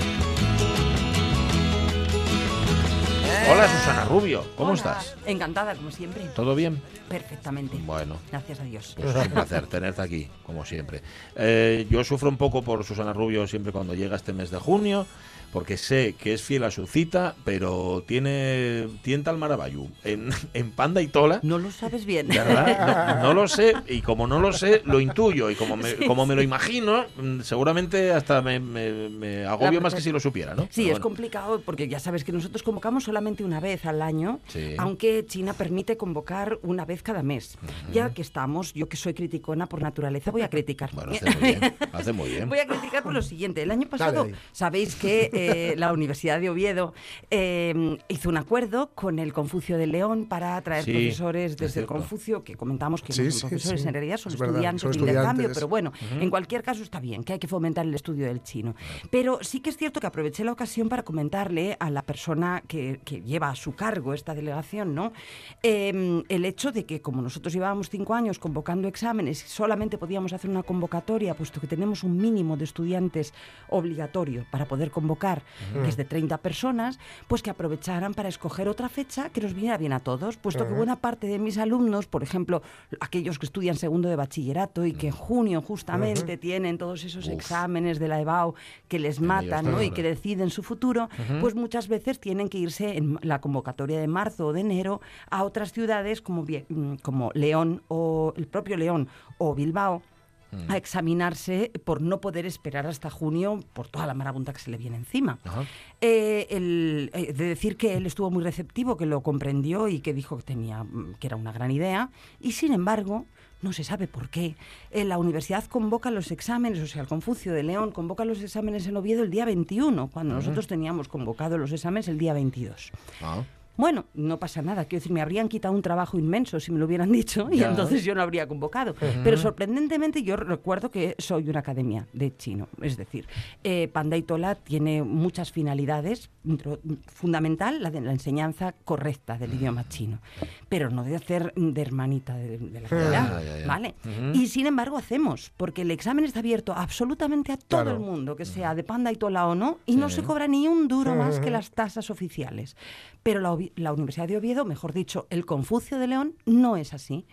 Hola Susana Rubio, ¿cómo Hola. estás? Encantada, como siempre. ¿Todo bien? Perfectamente. Bueno. Gracias a Dios. Pues es un placer tenerte aquí, como siempre. Eh, yo sufro un poco por Susana Rubio siempre cuando llega este mes de junio, porque sé que es fiel a su cita, pero tiene tienta al Marabayú en, en Panda y Tola. No lo sabes bien. ¿Verdad? No, no lo sé, y como no lo sé, lo intuyo, y como me, como me lo imagino, mm, seguramente hasta me, me- me agobio más que si lo supiera, ¿no? Sí, Pero es bueno. complicado porque ya sabes que nosotros convocamos solamente una vez al año, Sí. aunque China permite convocar una vez cada mes. Ya que estamos, yo que soy criticona por naturaleza, voy a criticar. Bueno, hace muy bien, hace muy bien. Voy a criticar por lo siguiente. El año pasado, Dale sabéis que eh, la Universidad de Oviedo eh, hizo un acuerdo con el Confucio de León para traer Sí, profesores es desde el. Confucio, que comentamos que Sí, no sí, son profesores, sí. en realidad son Es verdad, estudiantes son de intercambio, estudiantes. pero bueno, en cualquier caso está bien, que hay que fomentar el estudio del chino. Pero sí que es cierto que aproveché la ocasión para comentarle a la persona que, que lleva a su cargo esta delegación, ¿no? Eh, el hecho de que como nosotros llevábamos cinco años convocando exámenes y solamente podíamos hacer una convocatoria, puesto que tenemos un mínimo de estudiantes obligatorio para poder convocar, que es de 30 personas, pues que aprovecharan para escoger otra fecha que nos viniera bien a todos, puesto que buena parte de mis alumnos, por ejemplo, aquellos que estudian segundo de bachillerato y que en junio justamente tienen todos esos Uf. exámenes de la EBAU que les matan ¿no? y que deciden su futuro, pues muchas veces tienen que irse en la convocatoria de marzo o de enero a otras ciudades como, mm, como León o el propio León o Bilbao a examinarse por no poder esperar hasta junio por toda la marabunta que se le viene encima. Eh, el- eh, de decir que él estuvo muy receptivo, que lo comprendió y que dijo que tenía mm, que era una gran idea. Y sin embargo no se sabe por qué. Eh, la universidad convoca los exámenes, o sea, el Confucio de León convoca los exámenes en Oviedo el día 21, cuando nosotros teníamos convocado los exámenes el día 22. Ah, Bueno, no pasa nada. Quiero decir, me habrían quitado un trabajo inmenso si me lo hubieran dicho y Ya. entonces yo no habría convocado. Pero sorprendentemente yo recuerdo que soy una academia de chino. Es decir, eh, Panda y Tola tiene muchas finalidades. Fundamental la de la enseñanza correcta del idioma chino, pero no de hacer de hermanita de, de la ciudad, ya, ya. ¿vale? Y sin embargo hacemos, porque el examen está abierto absolutamente a todo Claro. el mundo, que sea de Panda y Tola o no, y no se cobra ni un duro más que las tasas oficiales. Pero la, la Universidad de Oviedo, mejor dicho, el Confucio de León, no es así.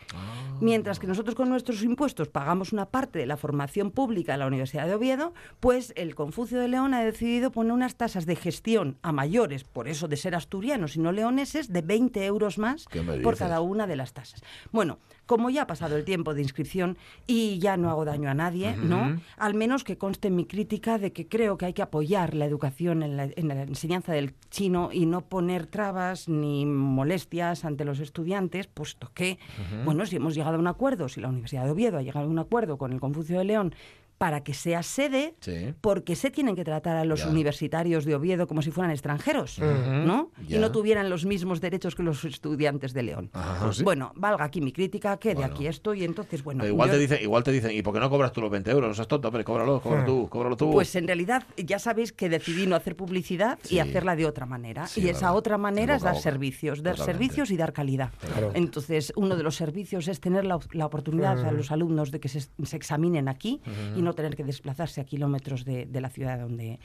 Mientras que nosotros con nuestros impuestos pagamos una parte de la formación pública de la Universidad de Oviedo, pues el Confucio de León ha decidido poner unas tasas de gestión a mayores, por eso de ser asturianos y no leoneses, de 20 euros más ¿Qué me por cada una de las tasas. Bueno, como ya ha pasado el tiempo de inscripción y ya no hago daño a nadie, ¿no? Al menos que conste en mi crítica de que creo que hay que apoyar la educación en la, en la enseñanza del chino y no poner trabas ni molestias ante los estudiantes, puesto que, bueno, si hemos llegado a un acuerdo, si la Universidad de Oviedo ha llegado a un acuerdo con el Confucio de León para que sea sede, Sí. porque se tienen que tratar a los Ya. universitarios de Oviedo como si fueran extranjeros, ¿no? Ya. Y no tuvieran los mismos derechos que los estudiantes de León. Ajá. Bueno, valga aquí mi crítica, que de aquí estoy, entonces, bueno. Pero igual, yo- te dicen, igual te dicen, ¿y por qué no cobras tú los 20 euros? No seas tonto, hombre, cóbralo, cóbralo tú, cóbralo tú. Pues en realidad ya sabéis que decidí no hacer publicidad Sí. y hacerla de otra manera. Sí, y esa verdad. otra manera es dar servicios, dar Totalmente. servicios y dar calidad. Claro. Entonces, uno de los servicios es tener la, la oportunidad a los alumnos de que se, se examinen aquí y no tener que desplazarse a kilómetros de, de la ciudad donde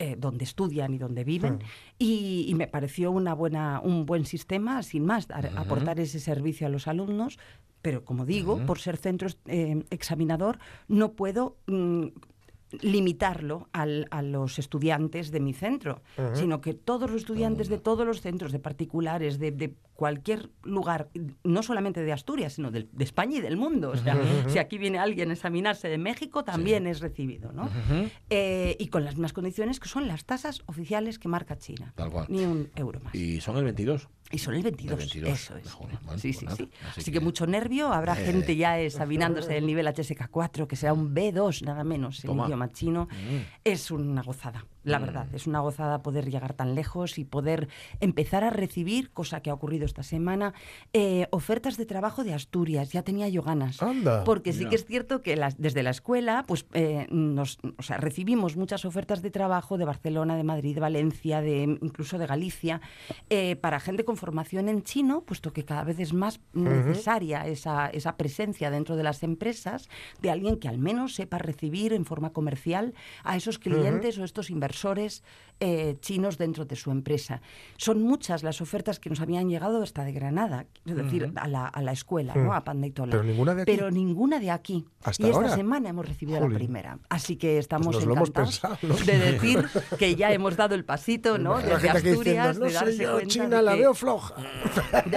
eh, donde estudian y donde viven. Y, y me pareció una buena un buen sistema sin más aportar ese servicio a los alumnos. Pero como digo por ser centro eh, examinador no puedo mm, limitarlo al- a los estudiantes de mi centro, sino que todos los estudiantes de todos los centros, de particulares, de, de cualquier lugar, no solamente de Asturias, sino de, España y del mundo. O sea, si aquí viene alguien a examinarse de México, también es recibido, ¿no? Eh, y con las mismas condiciones que son las tasas oficiales que marca China. Tal cual. Ni un euro más. Y son el 22. Y son el 22. El 22 Eso es. Bueno, sí, sí, nada. sí. Así Así, que... que- mucho nervio. Habrá Eh. gente ya examinándose del nivel HSK4, que será un B2 nada menos. Toma. idioma chino es una gozada. La verdad, es una gozada poder llegar tan lejos y poder empezar a recibir, cosa que ha ocurrido esta semana, eh, ofertas de trabajo de Asturias. Ya tenía yo ganas. Anda. Porque sí que es cierto que las- desde la escuela, pues eh, nos, o sea, recibimos muchas ofertas de trabajo de Barcelona, de Madrid, de Valencia, de incluso de Galicia, eh, para gente con formación en chino, puesto que cada vez es más necesaria esa, esa presencia dentro de las empresas de alguien que al menos sepa recibir en forma comercial a esos clientes o estos inversores eh, chinos dentro de su empresa. Son muchas las ofertas que nos habían llegado hasta de Granada, es decir, a, la, a la escuela, ¿no? a Pandeitola. Pero ninguna de aquí. Pero ninguna de aquí. ¿Hasta y esta ahora? semana hemos recibido Jolín. la primera. Así que estamos lo hemos encantados pensado, ¿no? de decir que ya hemos dado el pasito, ¿no? Desde aquí diciendo, Asturias, no de darse yo, cuenta China de la veo floja.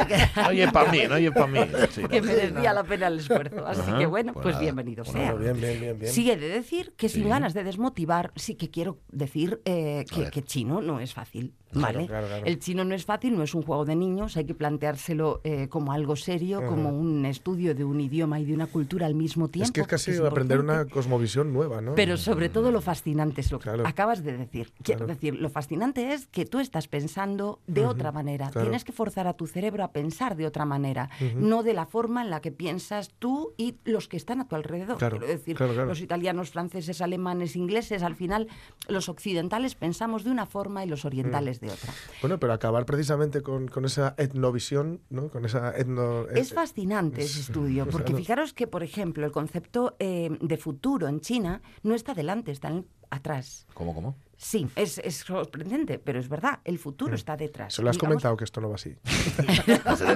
que- Oye, para mí, no oye para mí. Sí, que no. merecía la pena el esfuerzo. Así Ajá, que bueno, pues pues, bienvenido sea. Bien, bien, bien, he de decir que sin ganas de desmotivar, sí que quiero decir eh, que, chino no es fácil. ¿vale? claro, claro. El chino no es fácil, no es un juego de niños, hay que planteárselo eh, como algo serio, como un estudio de un idioma y de una cultura al mismo tiempo. Es que es casi aprender una cosmovisión nueva, ¿no? Pero sobre todo lo fascinante es lo que acabas de decir. Quiero decir, lo fascinante es que tú estás pensando de otra manera. claro. Tienes que forzar a tu cerebro a pensar de otra manera, no de la forma en la que piensas tú y los que están a tu alrededor. Claro, Quiero decir, claro, claro. los italianos, franceses, alemanes, ingleses, al final los occidentales pensamos de una forma y los orientales de otra. Bueno, pero acabar precisamente con, con esa etnovisión, ¿no? Con esa etno... Es eh, fascinante ese estudio, porque fijaros que, por ejemplo, el concepto eh, de futuro en China no está delante, está en- atrás. ¿Cómo, cómo? Sí, es, es sorprendente, pero es verdad, el futuro está detrás. Mm. Se lo has Digamos- comentado que esto no va así.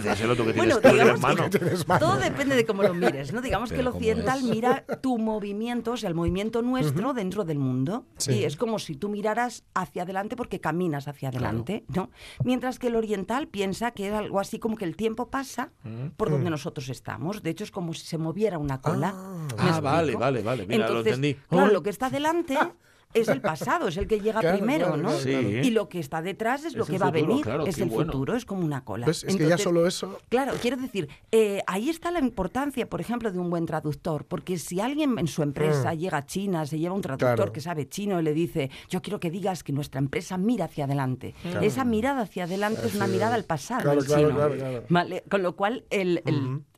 Decíselo tú que tienes Bueno, todo depende de cómo lo mires, ¿no? Digamos que el Pero ¿cómo occidental es? mira tu movimiento, o sea, el movimiento nuestro dentro del mundo. Sí. Y es como si tú miraras hacia adelante porque caminas hacia adelante, ¿no? Mientras que el oriental piensa que es algo así como que el tiempo pasa por donde nosotros estamos. De hecho, es como si se moviera una cola. Ah. ¿Me Ah, vale, vale, vale. Mira, lo entendí. Claro, lo que está delante es el pasado, es el que llega Claro, primero, claro, ¿no? claro, Sí. claro. Y lo que está detrás es lo Es que va a venir, claro, es el bueno. futuro, es como una cola. Pues es que ya solo eso... Claro, quiero decir, eh, ahí está la importancia, por ejemplo, de un buen traductor, porque si alguien en su empresa llega a China, se lleva un traductor. Claro. que sabe chino y le dice, yo quiero que digas que nuestra empresa mira hacia adelante. Esa mirada hacia adelante es una mirada es. al pasado Claro, en claro, chino. claro, claro. Vale, Con lo cual, el.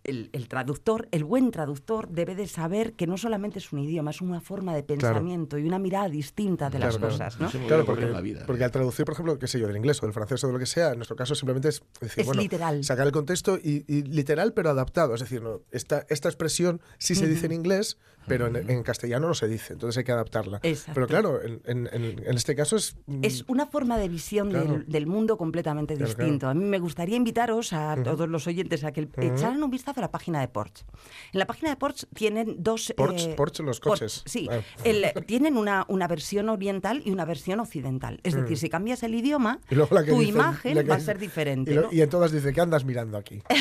El- el traductor, el buen traductor, debe de saber que no solamente es un idioma, es una forma de pensamiento y una mirada distinta de las Claro, cosas, ¿no? Sí, Claro, porque, la vida. porque al traducir, por ejemplo, qué sé yo, del inglés o del francés o de lo que sea, en nuestro caso simplemente es decir, Es bueno, literal. sacar el contexto y, y literal pero adaptado. Es decir, no, esta, esta expresión sí se dice en inglés, pero en, en castellano no se dice, entonces hay que adaptarla. Exacto. Pero claro, en, en- en- en este caso es... mm, Es una forma de visión Claro. del, del mundo completamente Claro, distinto. A mí me gustaría invitaros a todos los oyentes a que echaran un vistazo a la página de Porsche. En la página de Porsche tienen dos... Porsche- eh, Porsche, los Porsche, coches. sí. Ah. El- tienen una, una versión oriental y una versión occidental. Es decir, si cambias el idioma, tu dicen- imagen que- va a ser diferente. Y, lo- ¿no? y en todas dice, ¿qué andas mirando aquí?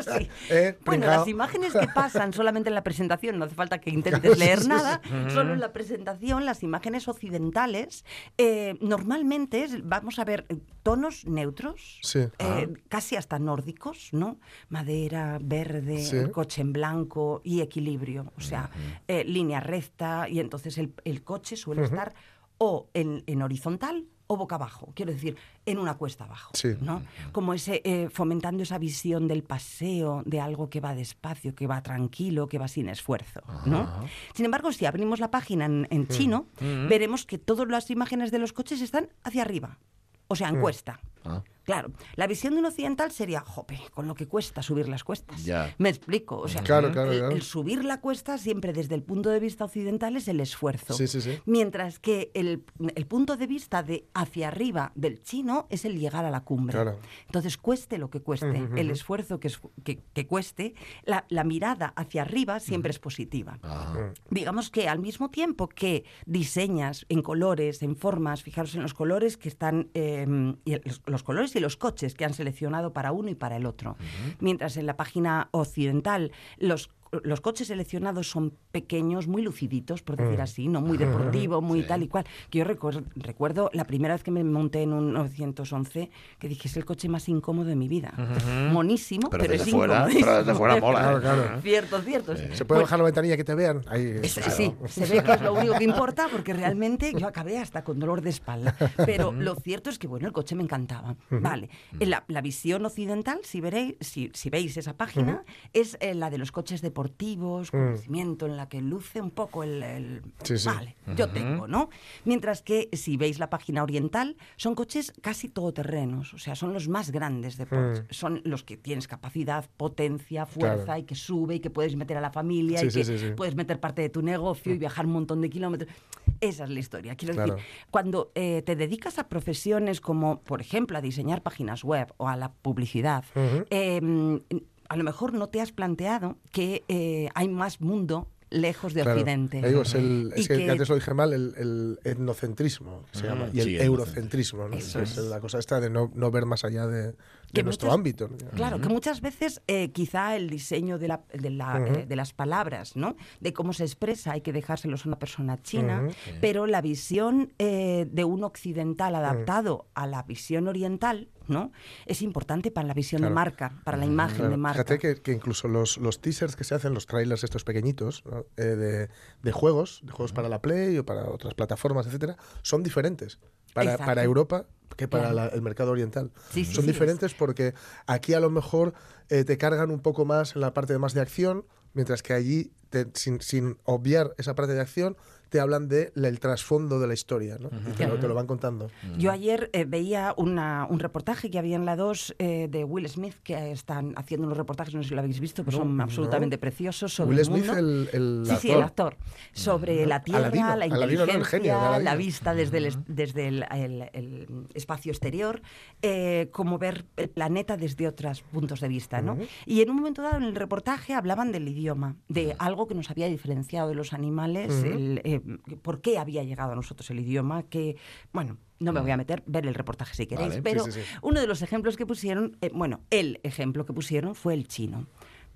Sí. Eh, Bueno, las imágenes que pasan solamente en la presentación, no hace falta que intentes leer nada, solo en la presentación, las imágenes occidentales, eh, normalmente vamos a ver tonos neutros, Sí. eh, casi hasta nórdicos, ¿no? Madera, verde, Sí. el coche en blanco y equilibrio, o sea, eh, línea recta, y entonces el, el coche suele estar o en, en horizontal o boca abajo, quiero decir, en una cuesta abajo, Sí. ¿no? Como ese, eh, fomentando esa visión del paseo, de algo que va despacio, que va tranquilo, que va sin esfuerzo, ¿no? Sin embargo, si abrimos la página en, en chino, veremos que todas las imágenes de los coches están hacia arriba, o sea, en cuesta. Ah. Claro, la visión de un occidental sería, jope, con lo que cuesta subir las cuestas. Ya. Me explico. O sea, Claro, claro, el, claro. el subir la cuesta siempre desde el punto de vista occidental es el esfuerzo. Sí, sí, sí. Mientras que el, el punto de vista de hacia arriba del chino es el llegar a la cumbre. Claro. Entonces, cueste lo que cueste, el esfuerzo que, es- que- que cueste, la, la mirada hacia arriba siempre es positiva. Ah. Digamos que al mismo tiempo que diseñas en colores, en formas, fijaros en los colores que están, eh, y el- los, los colores y los coches que han seleccionado para uno y para el otro. Mientras en la página occidental los los coches seleccionados son pequeños, muy luciditos, por decir así, no muy deportivo, muy tal y cual. Que yo recuer- recuerdo la primera vez que me monté en un 911, que dije, es el coche más incómodo de mi vida. Monísimo, Pero pero, desde es fuera- pero desde fuera mola, ¿eh? Claro, claro. Cierto, cierto. Se puede Pues- bajar la ventanilla que te vean. Ahí, es- claro. Sí, se ve que es lo único que importa porque realmente yo acabé hasta con dolor de espalda. Pero lo cierto es que, bueno, el coche me encantaba. Vale, En la, la visión occidental, si, veréis, si, si veis esa página, es eh, la de los coches deportivos. Deportivos, Mm. conocimiento en la que luce un poco el... el- Sí, sí. Vale, yo tengo, ¿no? Mientras que si veis la página oriental, son coches casi todoterrenos, o sea, son los más grandes de Porsche. Mm. Son los que tienes capacidad, potencia, fuerza Claro. y que sube y que puedes meter a la familia Sí, y sí, que sí, sí. puedes meter parte de tu negocio y viajar un montón de kilómetros. Esa es la historia. Quiero Claro. decir, cuando eh, te dedicas a profesiones como, por ejemplo, a diseñar páginas web o a la publicidad, eh, a lo mejor no te has planteado que eh, hay más mundo lejos de Claro. Occidente. Ya digo, es, el, es que, que- antes lo dije mal, el, el etnocentrismo, que se llama, y el sí, eurocentrismo, ¿no? Es es. la cosa esta de no, no ver más allá de, de Que nuestro muchas- ámbito. ¿no? Claro, que muchas veces eh, quizá el diseño de, la- de, la- eh, de las palabras, ¿no? De cómo se expresa, hay que dejárselos a una persona china, Ujú. pero la visión eh, de un occidental adaptado a la visión oriental, ¿no? Es importante para la visión de marca, para la imagen Claro, de marca. Fíjate que, que incluso los, los teasers que se hacen, los trailers estos pequeñitos, ¿no? Eh, de, de juegos, de juegos para la Play o para otras plataformas, etcétera, son diferentes para, para Europa que para la- el mercado oriental. Sí, son sí, diferentes porque aquí a lo mejor eh, te cargan un poco más en la parte de más de acción, mientras que allí, te- sin, sin obviar esa parte de acción, te hablan de la- el trasfondo de la historia, ¿no? Y te, lo, te lo van contando. Yo ayer eh, veía una- un reportaje que había en la 2 eh, de Will Smith, que están haciendo unos reportajes, no sé si lo habéis visto, que son no. absolutamente preciosos sobre Will el Smith, mundo. el, el Sí, sí, el actor. Sobre la Tierra, Aladino, la Aladino, ¿no? El inteligencia, genio de la vista desde el, es- desde el, el- el espacio exterior, eh, como ver el planeta desde otros puntos de vista, ¿no? Y en un momento dado en el reportaje hablaban del idioma, de algo que nos había diferenciado de los animales, el, eh, por qué había llegado a nosotros el idioma, que, bueno, no me voy a meter, ver el reportaje si queréis, Vale. pero Sí, sí, sí. uno de los ejemplos que pusieron, eh, bueno, el ejemplo que pusieron fue el chino.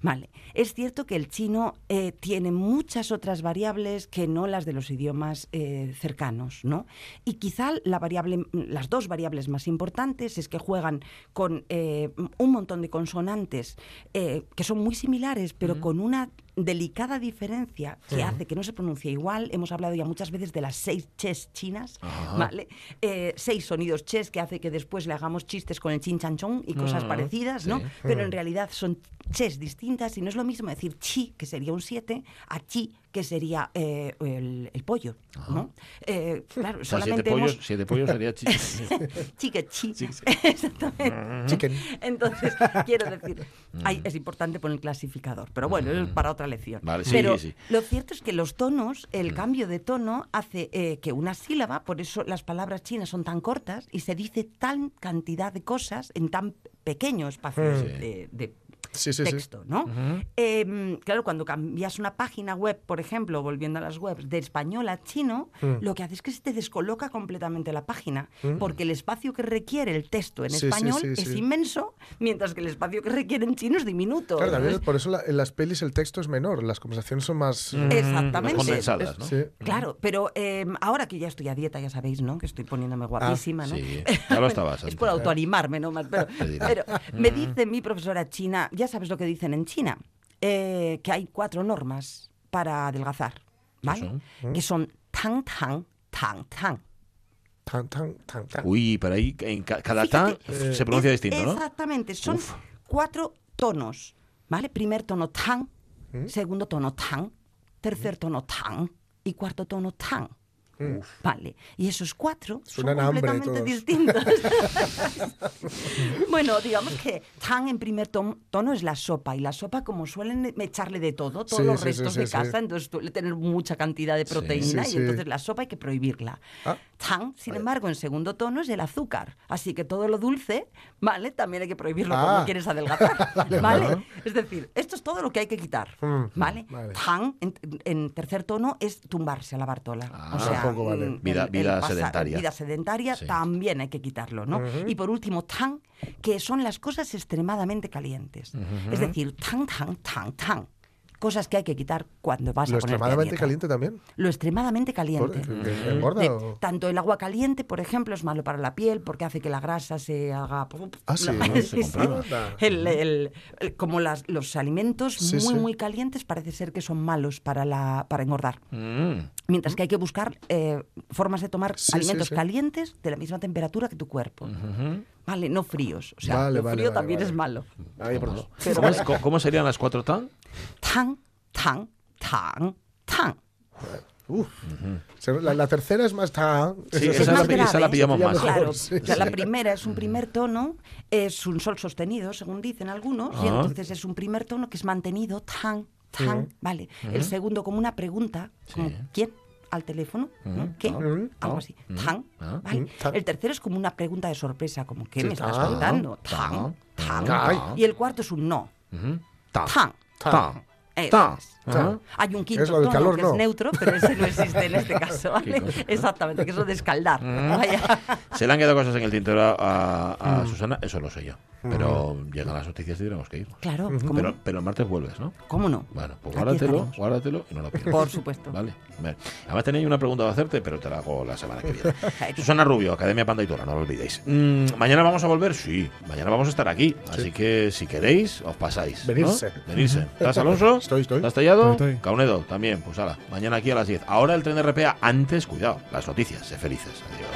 Vale, es cierto que el chino eh, tiene muchas otras variables que no las de los idiomas eh, cercanos, ¿no? Y quizá la variable, las dos variables más importantes es que juegan con eh, un montón de consonantes que son muy similares, pero con una delicada diferencia que hace que no se pronuncie igual. Hemos hablado ya muchas veces de las seis ches chinas, ¿vale? Eh, seis sonidos ches que hace que después le hagamos chistes con el chin chan chong y cosas parecidas, ¿no? sí. Pero en realidad son ches distintas y no es lo mismo decir chi, que sería un 7, a chi, que sería eh, el, el pollo, ¿no? Eh, claro, O sea, siete solamente pollos, hemos... siete pollos sería chi. Chi que chi. Exactamente. Chicken. Entonces, quiero decir, ahí es importante poner el clasificador, pero bueno, es para otra lección. Vale, sí, pero sí. lo cierto es que los tonos, el cambio de tono hace eh, que una sílaba, por eso las palabras chinas son tan cortas y se dice tan cantidad de cosas en tan pequeño espacio de, de Sí, sí, sí. texto, ¿no? Em, claro, cuando cambias una página web, por ejemplo, volviendo a las webs, de español a chino, Mm. lo que hace es que se te descoloca completamente la página, porque el espacio que requiere el texto en Sí, español sí, es sí. inmenso, mientras que el espacio que requiere en chino es diminuto. Claro, también por eso la- en las pelis el texto es menor, las conversaciones son más... Mm. Exactamente. Más condensadas, ¿no? Sí. Claro, pero em, ahora que ya estoy a dieta, ya sabéis, ¿no? Que estoy poniéndome guapísima, ¿no? Sí, ya lo estabas Es por autoanimarme, ¿no? Más, Pero, pero me dice mi profesora china, ya sabes lo que dicen en China, eh, que hay cuatro normas para adelgazar, ¿vale? Que son tang, tang, tang, tang. Tan, tan, tan, tan. Uy, pero ahí en ca- cada tan Fíjate, se pronuncia es- distinto, ¿no? Exactamente, son Uf. cuatro tonos, ¿vale? Primer tono tang, segundo tono tang, tercer tono tang y cuarto tono tang. Vale, y esos cuatro Suenan son completamente distintos. bueno, digamos que tang en primer tono es la sopa, y la sopa, como suelen echarle de todo, todos Sí, los sí, restos sí, de casa, entonces suele tener mucha cantidad de proteína, y entonces la sopa hay que prohibirla. Ah. Tang, sin embargo, en segundo tono es el azúcar. Así que todo lo dulce, ¿vale? También hay que prohibirlo Ah. cuando quieres adelgazar. ¿Vale? vale. Es decir, esto es todo lo que hay que quitar. Mm, ¿Vale? vale. Tang, en, en tercer tono, es tumbarse a la bartola. Ah. o sea, Tampoco vale. mm, Vida- vida pasar- sedentaria. Vida sedentaria Sí. también hay que quitarlo, ¿no? Y por último, tang, que son las cosas extremadamente calientes. Es decir, tang, tang, tang, tang. Cosas que hay que quitar cuando vas ¿Lo a ponerte a extremadamente caliente también? Lo extremadamente ¿Por- caliente. engorda De- o- tanto el agua caliente, por ejemplo, es malo para la piel porque hace que la grasa se haga. Ah, sí, No, ¿no? Se sí, sí. comprima. El- el- el- como las- los alimentos Sí, muy, sí. muy calientes parece ser que son malos para, la, para engordar. Mm. Mientras que hay que buscar eh, formas de tomar alimentos sí. calientes de la misma temperatura que tu cuerpo. Vale, no fríos. O sea, Vale, lo vale, frío vale, también vale. es malo. Pero ¿Cómo, es- cómo- cómo serían las cuatro tan? Tan, tan, tan. Uf. Se- La, la tercera es más tan. Sí, Es esa, más la, esa la grave. pillamos más. mejor. Claro, sí, o sea, sí. la primera es un primer tono, es un sol sostenido, según dicen algunos, y Ah. entonces es un primer tono que es mantenido tan, tan, vale. El segundo como una pregunta, como ¿quién? Al teléfono, ¿no? ¿Qué? Algo así. Tan. ¿vale? Tan. El tercero es como una pregunta de sorpresa, como ¿qué me estás tan, contando? Tan, tan. Ay. Y el cuarto es un no. Tan. Hay un quinto tono calor, que no. es neutro, pero ese no existe en este caso, ¿vale? Exactamente, que es lo de escaldar. Mm. Vaya. Se le han quedado cosas en el tintero a, a Mm. Susana, eso lo sé yo. Pero llegan las noticias y tenemos que ir. Claro, ¿cómo, Pero, no? pero el martes vuelves, ¿no? ¿Cómo no? Bueno, pues Aquí guárdatelo, guárdatelo y no lo pierdas. Por supuesto. Vale. Además tenéis una pregunta que hacerte, pero te la hago la semana que viene. Susana Rubio, Academia Panda y Tora, no lo olvidéis. Mm, ¿Mañana vamos a volver? Sí. Mañana vamos a estar aquí. Así que si queréis, os pasáis. ¿no? Venirse. Venirse. ¿Estás, Alonso? Estoy, estoy. ¿Estás tallado? Estoy. Caunedo, también. Pues ala, mañana aquí a las 10. Ahora el tren de RPA. Antes, cuidado, las noticias. Sé felices. Adiós.